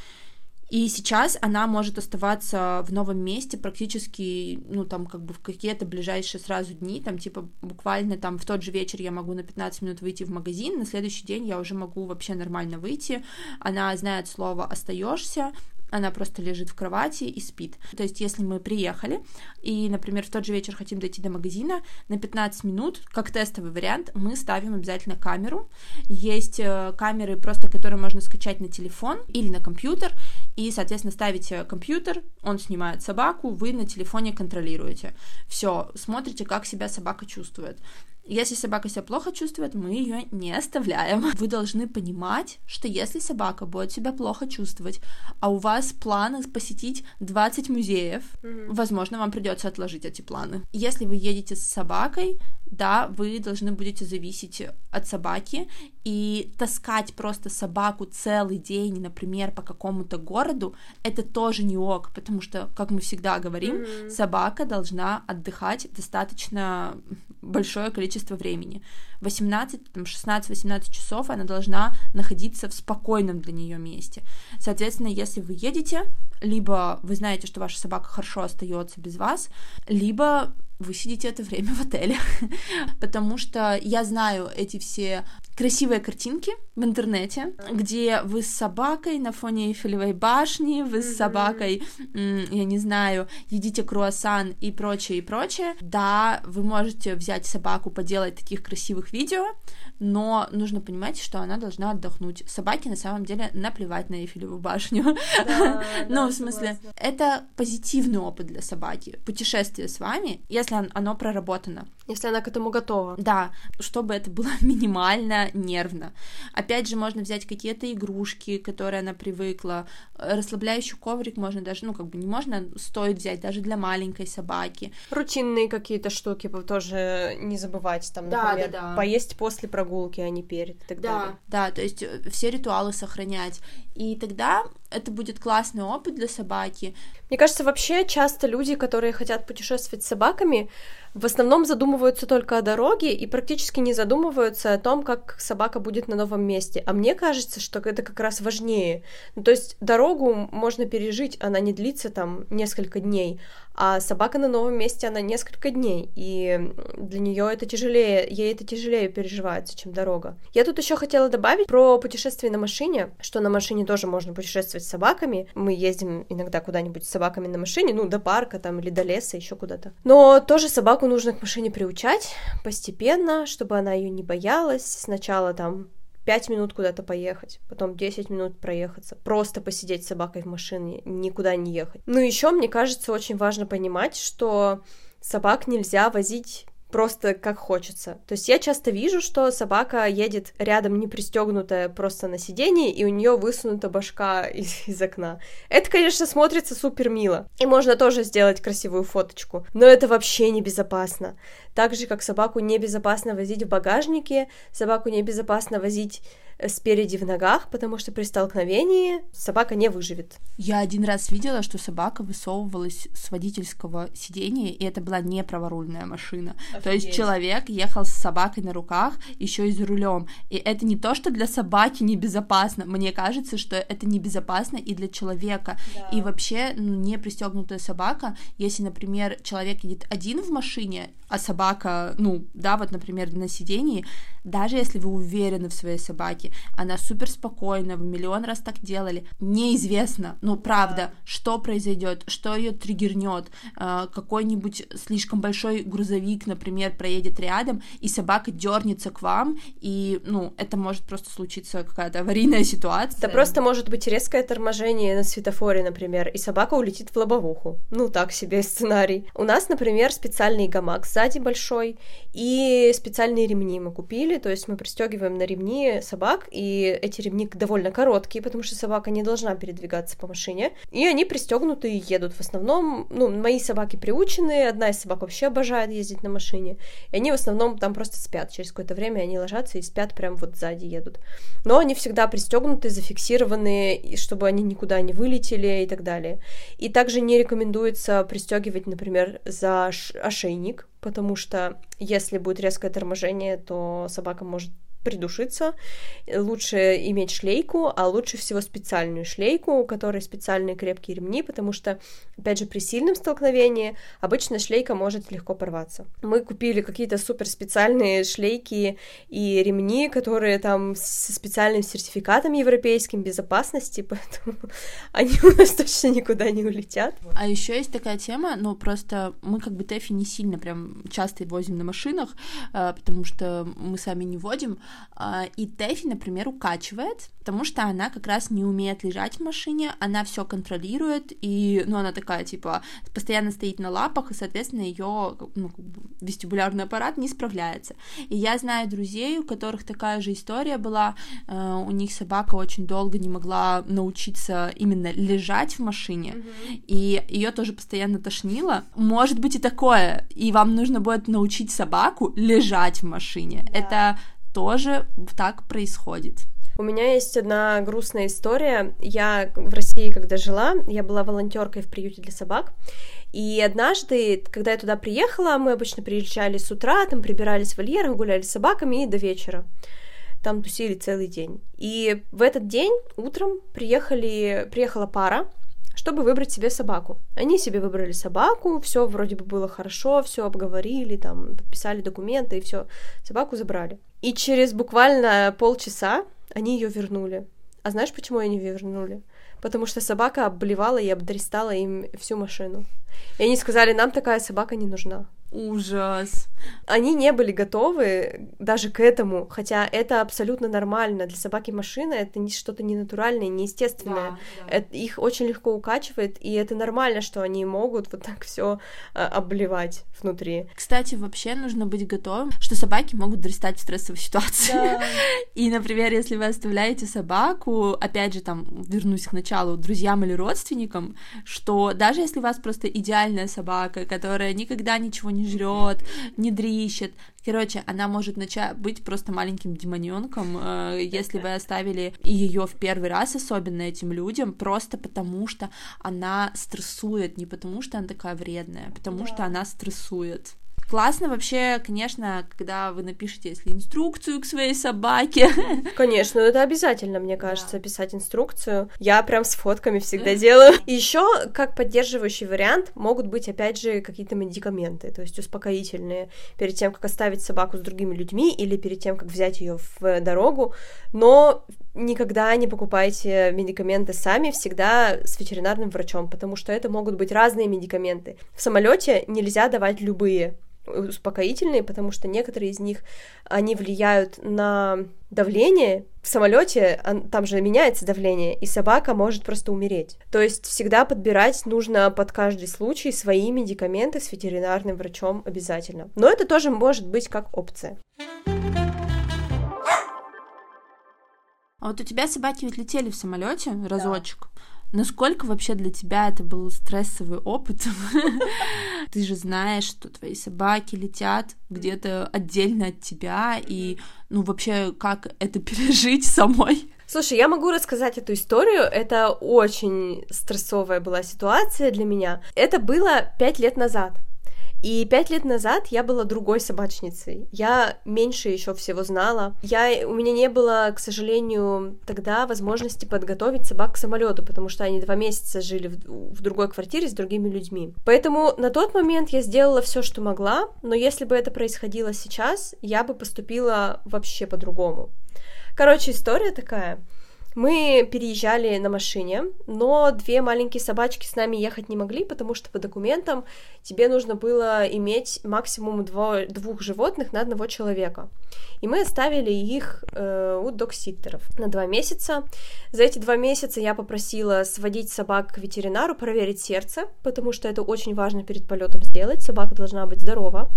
И сейчас она может оставаться в новом месте практически, ну, там, как бы в какие-то ближайшие сразу дни, там, типа, буквально там в тот же вечер я могу на 15 минут выйти в магазин, на следующий день я уже могу вообще нормально выйти. Она знает слово «остаешься», она просто лежит в кровати и спит. То есть, если мы приехали и, например, в тот же вечер хотим дойти до магазина, на 15 минут, как тестовый вариант, мы ставим обязательно камеру. Есть э, камеры просто, которые можно скачать на телефон или на компьютер, и, соответственно, ставите компьютер, он снимает собаку, вы на телефоне контролируете. Все, смотрите, как себя собака чувствует. Если собака себя плохо чувствует, мы ее не оставляем. Вы должны понимать, что если собака будет себя плохо чувствовать, а у вас планы посетить 20 музеев, mm-hmm. возможно, вам придется отложить эти планы. Если вы едете с собакой, да, вы должны будете зависеть от собаки и таскать просто собаку целый день, например, по какому-то городу, это тоже не ок, потому что, как мы всегда говорим, mm-hmm. собака должна отдыхать достаточно большое количество времени. 18, там, 16-18 часов она должна находиться в спокойном для нее месте. Соответственно, если вы едете, либо вы знаете, что ваша собака хорошо остается без вас, либо вы сидите это время в отеле. Потому что я знаю эти все красивые картинки в интернете, где вы с собакой на фоне Эйфелевой башни, вы с собакой, я не знаю, едите круассан и прочее, и прочее. Да, вы можете взять собаку, поделать таких красивых видео, но нужно понимать, что она должна отдохнуть. Собаке на самом деле наплевать на Эйфелеву башню. ну, в смысле, это позитивный опыт для собаки. Путешествие с вами, если оно проработано. Если она к этому готова. Да, чтобы это было минимально нервно. Опять же, можно взять какие-то игрушки, которые она привыкла. Расслабляющий коврик можно даже, ну, как бы не можно, стоит взять даже для маленькой собаки. Рутинные какие-то штуки тоже не забывать, там, да, например, да, да. поесть после прогулки, а не перед и так да, далее. Да, то есть э, все ритуалы сохранять. И тогда это будет классный опыт для собаки. Мне кажется, вообще часто люди, которые хотят путешествовать с собаками, в основном задумываются только о дороге и практически не задумываются о том, как собака будет на новом месте. А мне кажется, что это как раз важнее. Ну, то есть дорогу можно пережить, она не длится там несколько дней, а собака на новом месте, она несколько дней, и для нее это тяжелее, ей это тяжелее переживается, чем дорога. Я тут еще хотела добавить про путешествие на машине, что на машине тоже можно путешествовать с собаками. Мы ездим иногда куда-нибудь с собаками на машине, ну, до парка там или до леса, еще куда-то. Но тоже собаку нужно к машине приучать постепенно, чтобы она ее не боялась. Сначала там 5 минут куда-то поехать, потом 10 минут проехаться, просто посидеть с собакой в машине, никуда не ехать. Ну, еще, мне кажется, очень важно понимать, что собак нельзя возить просто как хочется. То есть я часто вижу, что собака едет рядом не пристегнутая просто на сиденье, и у нее высунута башка из, из окна. Это, конечно, смотрится супер мило. И можно тоже сделать красивую фоточку. Но это вообще небезопасно. Так же, как собаку небезопасно возить в багажнике, собаку небезопасно возить спереди в ногах, потому что при столкновении собака не выживет. Я один раз видела, что собака высовывалась с водительского сидения, и это была не праворульная машина. Офигеть. То есть человек ехал с собакой на руках, еще и за рулем. И это не то, что для собаки небезопасно. Мне кажется, что это небезопасно и для человека. Да. И вообще, ну, не пристегнутая собака, если, например, человек едет один в машине, а собака, ну, да, вот, например, на сидении, даже если вы уверены в своей собаке, она супер спокойна, вы миллион раз так делали, неизвестно, ну, правда, что произойдет, что ее триггернет, а, какой-нибудь слишком большой грузовик, например, проедет рядом, и собака дернется к вам, и, ну, это может просто случиться какая-то аварийная ситуация. Да просто может быть резкое торможение на светофоре, например, и собака улетит в лобовуху. Ну, так себе сценарий. У нас, например, специальный гамак сзади большой, и специальные ремни мы купили, то есть мы пристегиваем на ремни собак, и эти ремни довольно короткие, потому что собака не должна передвигаться по машине, и они пристегнуты и едут. В основном, ну, мои собаки приучены, одна из собак вообще обожает ездить на машине, и они в основном там просто спят. Через какое-то время они ложатся и спят прям вот сзади едут. Но они всегда пристегнуты, зафиксированы, чтобы они никуда не вылетели и так далее. И также не рекомендуется пристегивать, например, за ошейник, потому что если будет резкое торможение, то собака может придушиться. Лучше иметь шлейку, а лучше всего специальную шлейку, у которой специальные крепкие ремни, потому что, опять же, при сильном столкновении обычно шлейка может легко порваться. Мы купили какие-то супер специальные шлейки и ремни, которые там со специальным сертификатом европейским безопасности, поэтому они у нас точно никуда не улетят. А еще есть такая тема, ну просто мы как бы Тэфи не сильно прям часто возим на машинах, а, потому что мы сами не водим, и Тэфи, например, укачивает, потому что она как раз не умеет лежать в машине, она все контролирует, и, ну, она такая, типа, постоянно стоит на лапах, и, соответственно, ее ну, вестибулярный аппарат не справляется. И я знаю друзей, у которых такая же история была, э, у них собака очень долго не могла научиться именно лежать в машине, mm-hmm. и ее тоже постоянно тошнило. Может быть и такое, и вам нужно будет научить собаку лежать в машине. Yeah. Это тоже так происходит. У меня есть одна грустная история. Я в России, когда жила, я была волонтеркой в приюте для собак. И однажды, когда я туда приехала, мы обычно приезжали с утра, там прибирались в вольерах, гуляли с собаками и до вечера. Там тусили целый день. И в этот день утром приехали, приехала пара, чтобы выбрать себе собаку. Они себе выбрали собаку, все вроде бы было хорошо, все обговорили, там подписали документы и все, собаку забрали. И через буквально полчаса они ее вернули. А знаешь, почему они ее вернули? Потому что собака обливала и обдристала им всю машину. И они сказали, нам такая собака не нужна. Ужас. Они не были готовы даже к этому, хотя это абсолютно нормально. Для собаки машина это не что-то ненатуральное, неестественное. Да, да. Это, их очень легко укачивает, и это нормально, что они могут вот так все а, обливать внутри. Кстати, вообще нужно быть готовым, что собаки могут дристать в стрессовой ситуации. Да. И, например, если вы оставляете собаку, опять же, там, вернусь к началу, друзьям или родственникам, что даже если у вас просто идеальная собака, которая никогда ничего не жрет, не дрищет. Короче, она может начать быть просто маленьким демоненком, э, если вы оставили ее в первый раз, особенно этим людям, просто потому что она стрессует, не потому что она такая вредная, а потому да. что она стрессует. Классно вообще, конечно, когда вы напишете, если инструкцию к своей собаке. Конечно, это обязательно, мне кажется, да. писать инструкцию. Я прям с фотками всегда делаю. И еще, как поддерживающий вариант, могут быть, опять же, какие-то медикаменты, то есть успокоительные, перед тем, как оставить собаку с другими людьми или перед тем, как взять ее в дорогу. Но никогда не покупайте медикаменты сами, всегда с ветеринарным врачом, потому что это могут быть разные медикаменты. В самолете нельзя давать любые успокоительные, потому что некоторые из них, они влияют на давление. В самолете там же меняется давление, и собака может просто умереть. То есть всегда подбирать нужно под каждый случай свои медикаменты с ветеринарным врачом обязательно. Но это тоже может быть как опция. А вот у тебя собаки ведь летели в самолете разочек. Да. Насколько вообще для тебя это был стрессовый опыт? Ты же знаешь, что твои собаки летят где-то отдельно от тебя, и ну вообще как это пережить самой? Слушай, я могу рассказать эту историю. Это очень стрессовая была ситуация для меня. Это было пять лет назад. И пять лет назад я была другой собачницей. Я меньше еще всего знала. Я, у меня не было, к сожалению, тогда возможности подготовить собак к самолету, потому что они два месяца жили в, в другой квартире с другими людьми. Поэтому на тот момент я сделала все, что могла, но если бы это происходило сейчас, я бы поступила вообще по-другому. Короче, история такая. Мы переезжали на машине, но две маленькие собачки с нами ехать не могли, потому что по документам тебе нужно было иметь максимум дво, двух животных на одного человека. И мы оставили их э, у докситтеров на два месяца. За эти два месяца я попросила сводить собак к ветеринару, проверить сердце, потому что это очень важно перед полетом сделать. Собака должна быть здорова.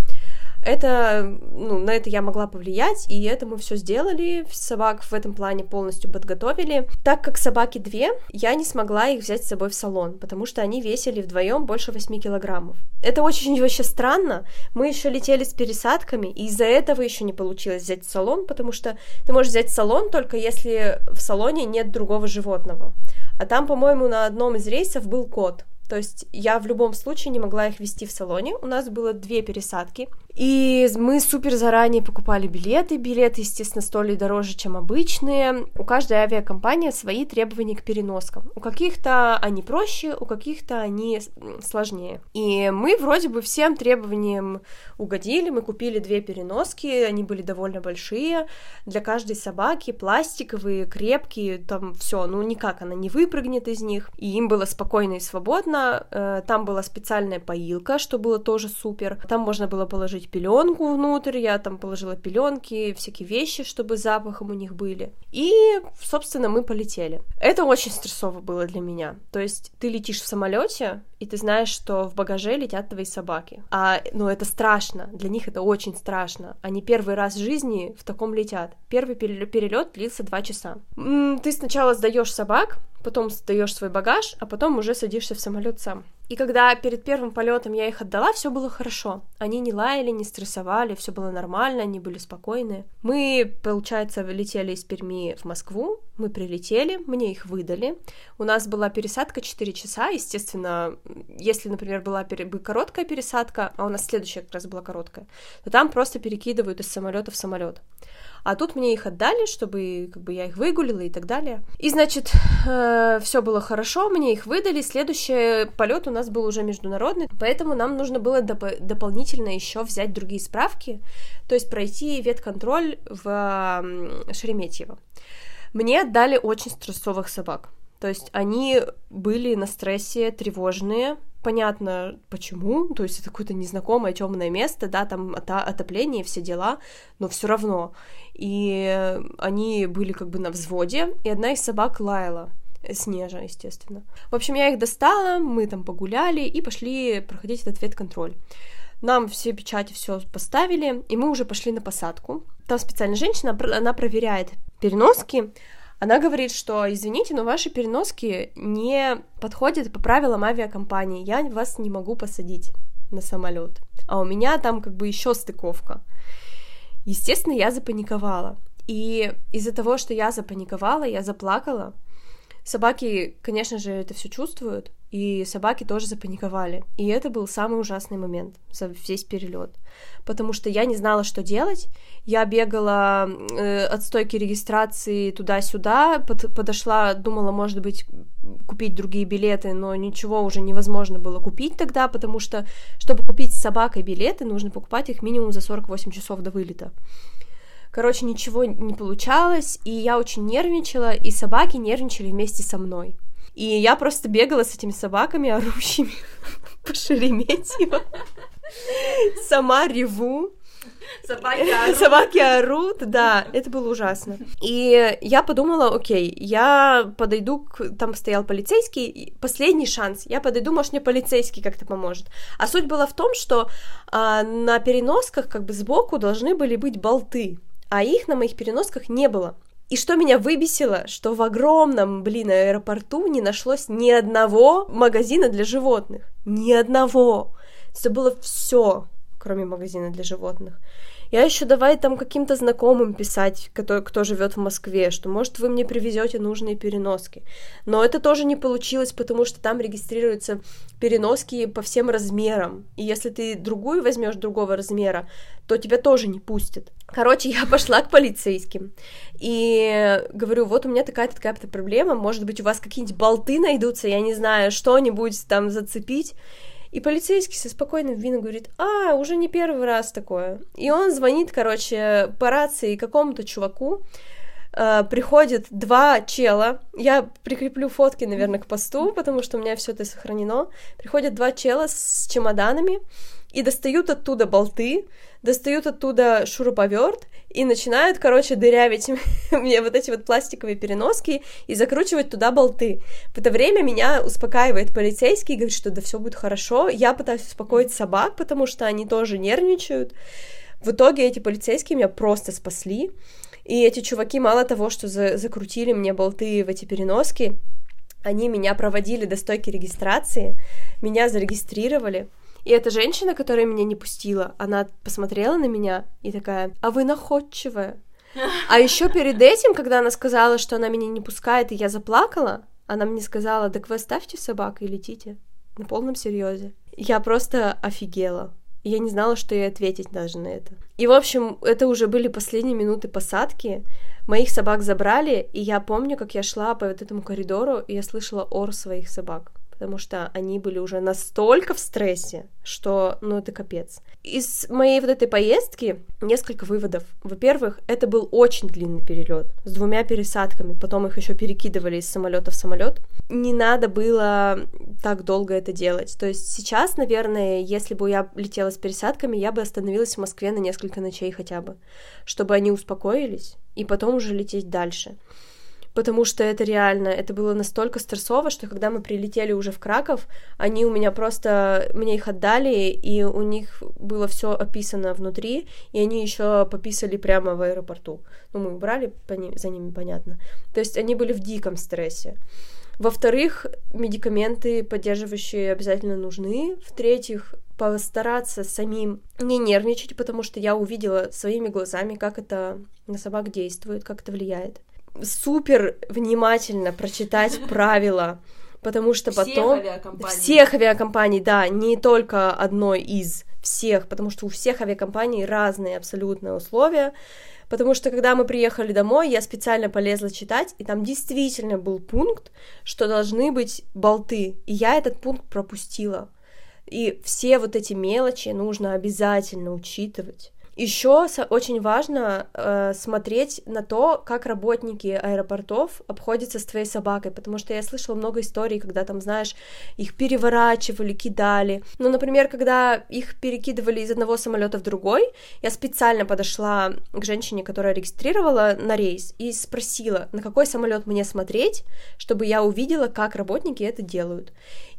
Это, ну, на это я могла повлиять, и это мы все сделали, собак в этом плане полностью подготовили. Так как собаки две, я не смогла их взять с собой в салон, потому что они весили вдвоем больше 8 килограммов. Это очень вообще странно. Мы еще летели с пересадками, и из-за этого еще не получилось взять в салон, потому что ты можешь взять салон только если в салоне нет другого животного. А там, по-моему, на одном из рейсов был кот. То есть я в любом случае не могла их вести в салоне. У нас было две пересадки. И мы супер заранее покупали билеты. Билеты, естественно, стоили дороже, чем обычные. У каждой авиакомпании свои требования к переноскам. У каких-то они проще, у каких-то они сложнее. И мы вроде бы всем требованиям угодили. Мы купили две переноски, они были довольно большие. Для каждой собаки пластиковые, крепкие, там все. Ну никак она не выпрыгнет из них. И им было спокойно и свободно. Э, там была специальная поилка, что было тоже супер. Там можно было положить положить пеленку внутрь, я там положила пеленки, всякие вещи, чтобы запахом у них были. И, собственно, мы полетели. Это очень стрессово было для меня. То есть ты летишь в самолете, и ты знаешь, что в багаже летят твои собаки. А, ну, это страшно. Для них это очень страшно. Они первый раз в жизни в таком летят. Первый перелет длился два часа. Ты сначала сдаешь собак, потом сдаешь свой багаж, а потом уже садишься в самолет сам. И когда перед первым полетом я их отдала, все было хорошо. Они не лаяли, не стрессовали, все было нормально, они были спокойны. Мы, получается, летели из Перми в Москву, мы прилетели, мне их выдали. У нас была пересадка 4 часа, естественно, если, например, была бы короткая пересадка, а у нас следующая как раз была короткая, то там просто перекидывают из самолета в самолет. А тут мне их отдали, чтобы как бы я их выгулила и так далее. И, значит, э, все было хорошо, мне их выдали. Следующий полет у нас был уже международный, поэтому нам нужно было доп- дополнительно еще взять другие справки, то есть пройти ветконтроль в Шереметьево. Мне отдали очень стрессовых собак. То есть они были на стрессе, тревожные, понятно почему, то есть это какое-то незнакомое темное место, да, там отопление, все дела, но все равно. И они были как бы на взводе, и одна из собак лаяла. Снежа, естественно. В общем, я их достала, мы там погуляли и пошли проходить этот ветконтроль. Нам все печати все поставили, и мы уже пошли на посадку. Там специальная женщина, она проверяет переноски, она говорит, что, извините, но ваши переноски не подходят по правилам авиакомпании, я вас не могу посадить на самолет. А у меня там как бы еще стыковка. Естественно, я запаниковала. И из-за того, что я запаниковала, я заплакала. Собаки, конечно же, это все чувствуют, и собаки тоже запаниковали. И это был самый ужасный момент за весь перелет. Потому что я не знала, что делать. Я бегала э, от стойки регистрации туда-сюда, под, подошла, думала, может быть, купить другие билеты, но ничего уже невозможно было купить тогда, потому что, чтобы купить с собакой билеты, нужно покупать их минимум за 48 часов до вылета. Короче, ничего не получалось, и я очень нервничала, и собаки нервничали вместе со мной. И я просто бегала с этими собаками, орущими по Шереметьево. Сама реву. Собаки орут. Собаки орут, да, это было ужасно. И я подумала, окей, я подойду, к... там стоял полицейский, последний шанс, я подойду, может, мне полицейский как-то поможет. А суть была в том, что а, на переносках как бы сбоку должны были быть болты, а их на моих переносках не было. И что меня выбесило, что в огромном, блин, аэропорту не нашлось ни одного магазина для животных. Ни одного. Это было все кроме магазина для животных. Я еще давай там каким-то знакомым писать, кто, кто живет в Москве, что может вы мне привезете нужные переноски. Но это тоже не получилось, потому что там регистрируются переноски по всем размерам. И если ты другую возьмешь другого размера, то тебя тоже не пустят. Короче, я пошла к полицейским и говорю, вот у меня такая-то такая-то проблема, может быть, у вас какие-нибудь болты найдутся, я не знаю, что-нибудь там зацепить. И полицейский со спокойным видом говорит, а, уже не первый раз такое. И он звонит, короче, по рации какому-то чуваку, Uh, приходит два чела, я прикреплю фотки, наверное, к посту, потому что у меня все это сохранено. Приходят два чела с чемоданами и достают оттуда болты, достают оттуда шуруповерт и начинают, короче, дырявить мне вот эти вот пластиковые переноски и закручивать туда болты. В это время меня успокаивает полицейский, говорит, что да все будет хорошо. Я пытаюсь успокоить собак, потому что они тоже нервничают. В итоге эти полицейские меня просто спасли. И эти чуваки мало того, что за закрутили мне болты в эти переноски, они меня проводили до стойки регистрации, меня зарегистрировали, и эта женщина, которая меня не пустила, она посмотрела на меня и такая, а вы находчивая. А еще перед этим, когда она сказала, что она меня не пускает, и я заплакала, она мне сказала, так вы оставьте собак и летите. На полном серьезе. Я просто офигела. Я не знала, что ей ответить даже на это. И, в общем, это уже были последние минуты посадки. Моих собак забрали, и я помню, как я шла по вот этому коридору, и я слышала ор своих собак потому что они были уже настолько в стрессе, что, ну, это капец. Из моей вот этой поездки несколько выводов. Во-первых, это был очень длинный перелет с двумя пересадками, потом их еще перекидывали из самолета в самолет. Не надо было так долго это делать. То есть сейчас, наверное, если бы я летела с пересадками, я бы остановилась в Москве на несколько ночей хотя бы, чтобы они успокоились и потом уже лететь дальше потому что это реально, это было настолько стрессово, что когда мы прилетели уже в Краков, они у меня просто, мне их отдали, и у них было все описано внутри, и они еще пописали прямо в аэропорту. Ну, мы убрали за ними, понятно. То есть они были в диком стрессе. Во-вторых, медикаменты поддерживающие обязательно нужны. В-третьих, постараться самим не нервничать, потому что я увидела своими глазами, как это на собак действует, как это влияет супер внимательно прочитать правила, потому что всех потом... Авиакомпаний. Всех авиакомпаний, да, не только одной из всех, потому что у всех авиакомпаний разные абсолютные условия, потому что когда мы приехали домой, я специально полезла читать, и там действительно был пункт, что должны быть болты, и я этот пункт пропустила. И все вот эти мелочи нужно обязательно учитывать. Еще очень важно э, смотреть на то, как работники аэропортов обходятся с твоей собакой, потому что я слышала много историй, когда там, знаешь, их переворачивали, кидали. Ну, например, когда их перекидывали из одного самолета в другой, я специально подошла к женщине, которая регистрировала на рейс, и спросила, на какой самолет мне смотреть, чтобы я увидела, как работники это делают.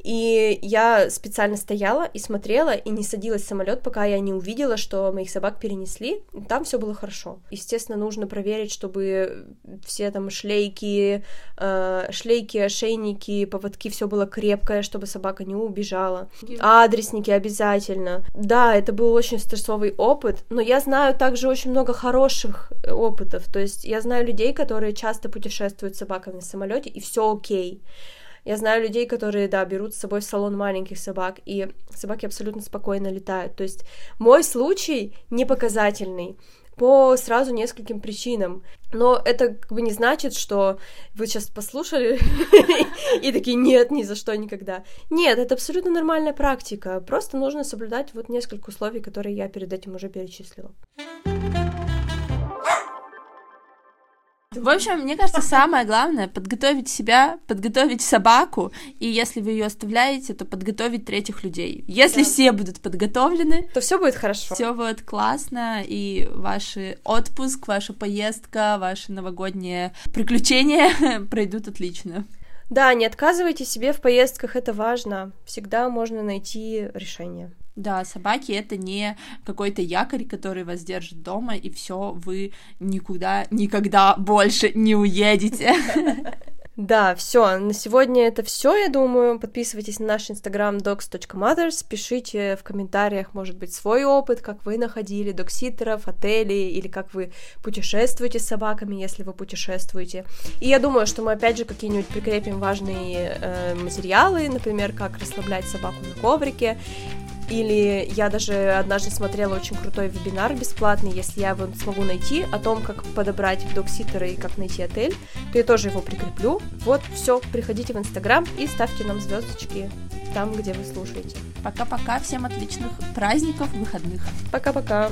И я специально стояла и смотрела, и не садилась в самолет, пока я не увидела, что моих собак перенесли. Там все было хорошо. Естественно, нужно проверить, чтобы все там шлейки, э, шлейки, ошейники, поводки, все было крепкое, чтобы собака не убежала. Адресники обязательно. Да, это был очень стрессовый опыт, но я знаю также очень много хороших опытов. То есть я знаю людей, которые часто путешествуют с собаками в самолете, и все окей. Я знаю людей, которые, да, берут с собой в салон маленьких собак, и собаки абсолютно спокойно летают. То есть мой случай не показательный по сразу нескольким причинам. Но это как бы не значит, что вы сейчас послушали и такие, нет, ни за что никогда. Нет, это абсолютно нормальная практика. Просто нужно соблюдать вот несколько условий, которые я перед этим уже перечислила. В общем, мне кажется, самое главное подготовить себя, подготовить собаку, и если вы ее оставляете, то подготовить третьих людей. Если да. все будут подготовлены, то все будет хорошо. Все будет классно, и ваш отпуск, ваша поездка, ваши новогодние приключения пройдут отлично. Да, не отказывайте себе в поездках, это важно. Всегда можно найти решение. Да, собаки это не какой-то якорь, который вас держит дома, и все, вы никуда, никогда больше не уедете. Да, все, на сегодня это все, я думаю. Подписывайтесь на наш инстаграм dogs.mothers, пишите в комментариях, может быть, свой опыт, как вы находили докситеров, отелей, или как вы путешествуете с собаками, если вы путешествуете. И я думаю, что мы опять же какие-нибудь прикрепим важные э, материалы, например, как расслаблять собаку на коврике, или я даже однажды смотрела очень крутой вебинар бесплатный, если я его смогу найти, о том, как подобрать докситера и как найти отель, то я тоже его прикреплю. Вот, все, приходите в Инстаграм и ставьте нам звездочки там, где вы слушаете. Пока-пока, всем отличных праздников, выходных. Пока-пока.